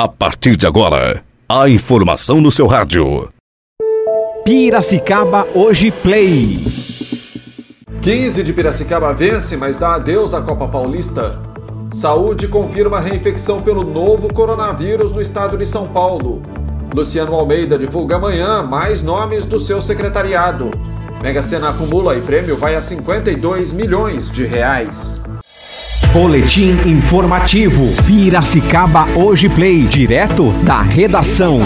A partir de agora, a informação no seu rádio. Piracicaba Hoje Play. 15 de Piracicaba vence, mas dá adeus à Copa Paulista. Saúde confirma reinfecção pelo novo coronavírus no estado de São Paulo. Luciano Almeida divulga amanhã mais nomes do seu secretariado. Mega Sena acumula e prêmio vai a 52 milhões de reais. Boletim informativo. Piracicaba Hoje Play, direto da redação.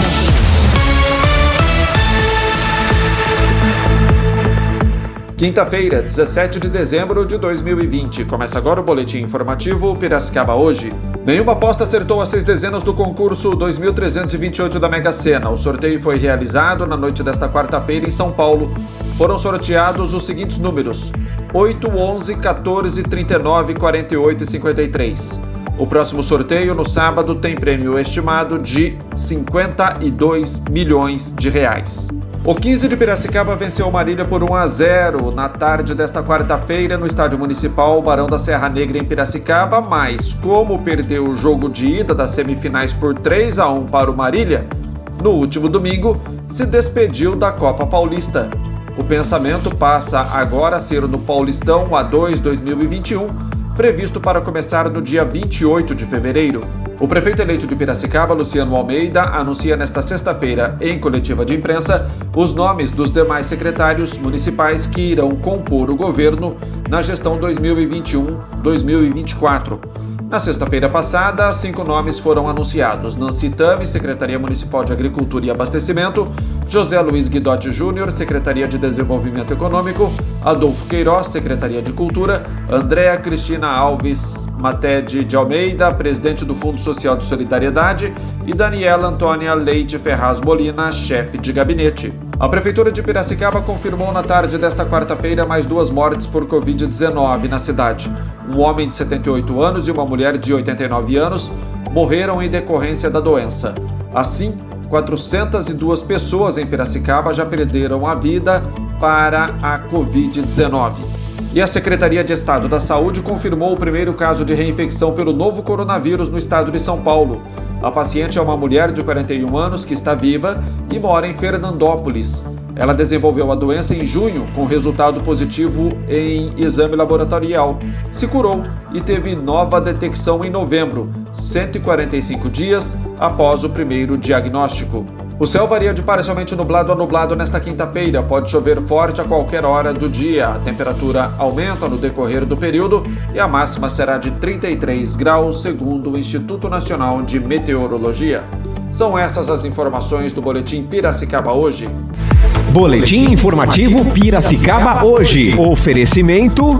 Quinta-feira, 17 de dezembro de 2020. Começa agora o boletim informativo Piracicaba hoje. Nenhuma aposta acertou as seis dezenas do concurso 2328 da Mega Sena. O sorteio foi realizado na noite desta quarta-feira em São Paulo. Foram sorteados os seguintes números: 8, 11, 14, 39, 48 e 53. O próximo sorteio, no sábado, tem prêmio estimado de 52 milhões de reais. O 15 de Piracicaba venceu Marília por 1 a 0 na tarde desta quarta-feira no Estádio Municipal Barão da Serra Negra em Piracicaba, mas como perdeu o jogo de ida das semifinais por 3 a 1 para o Marília, no último domingo se despediu da Copa Paulista. O pensamento passa agora a ser no Paulistão A2 2021, previsto para começar no dia 28 de fevereiro. O prefeito eleito de Piracicaba, Luciano Almeida, anuncia nesta sexta-feira, em coletiva de imprensa, os nomes dos demais secretários municipais que irão compor o governo na gestão 2021-2024. Na sexta-feira passada, cinco nomes foram anunciados: Nancy Tami, Secretaria Municipal de Agricultura e Abastecimento, José Luiz Guidotti Júnior, Secretaria de Desenvolvimento Econômico, Adolfo Queiroz, Secretaria de Cultura, Andréa Cristina Alves Matede de Almeida, presidente do Fundo Social de Solidariedade, e Daniela Antônia Leite Ferraz Molina, chefe de gabinete. A Prefeitura de Piracicaba confirmou na tarde desta quarta-feira mais duas mortes por Covid-19 na cidade. Um homem de 78 anos e uma mulher de 89 anos morreram em decorrência da doença. Assim, 402 pessoas em Piracicaba já perderam a vida para a Covid-19. E a Secretaria de Estado da Saúde confirmou o primeiro caso de reinfecção pelo novo coronavírus no estado de São Paulo. A paciente é uma mulher de 41 anos que está viva e mora em Fernandópolis. Ela desenvolveu a doença em junho, com resultado positivo em exame laboratorial. Se curou e teve nova detecção em novembro, 145 dias após o primeiro diagnóstico. O céu varia de parcialmente nublado a nublado nesta quinta-feira. Pode chover forte a qualquer hora do dia. A temperatura aumenta no decorrer do período e a máxima será de 33 graus, segundo o Instituto Nacional de Meteorologia. São essas as informações do Boletim Piracicaba hoje. Boletim informativo Piracicaba hoje. Oferecimento.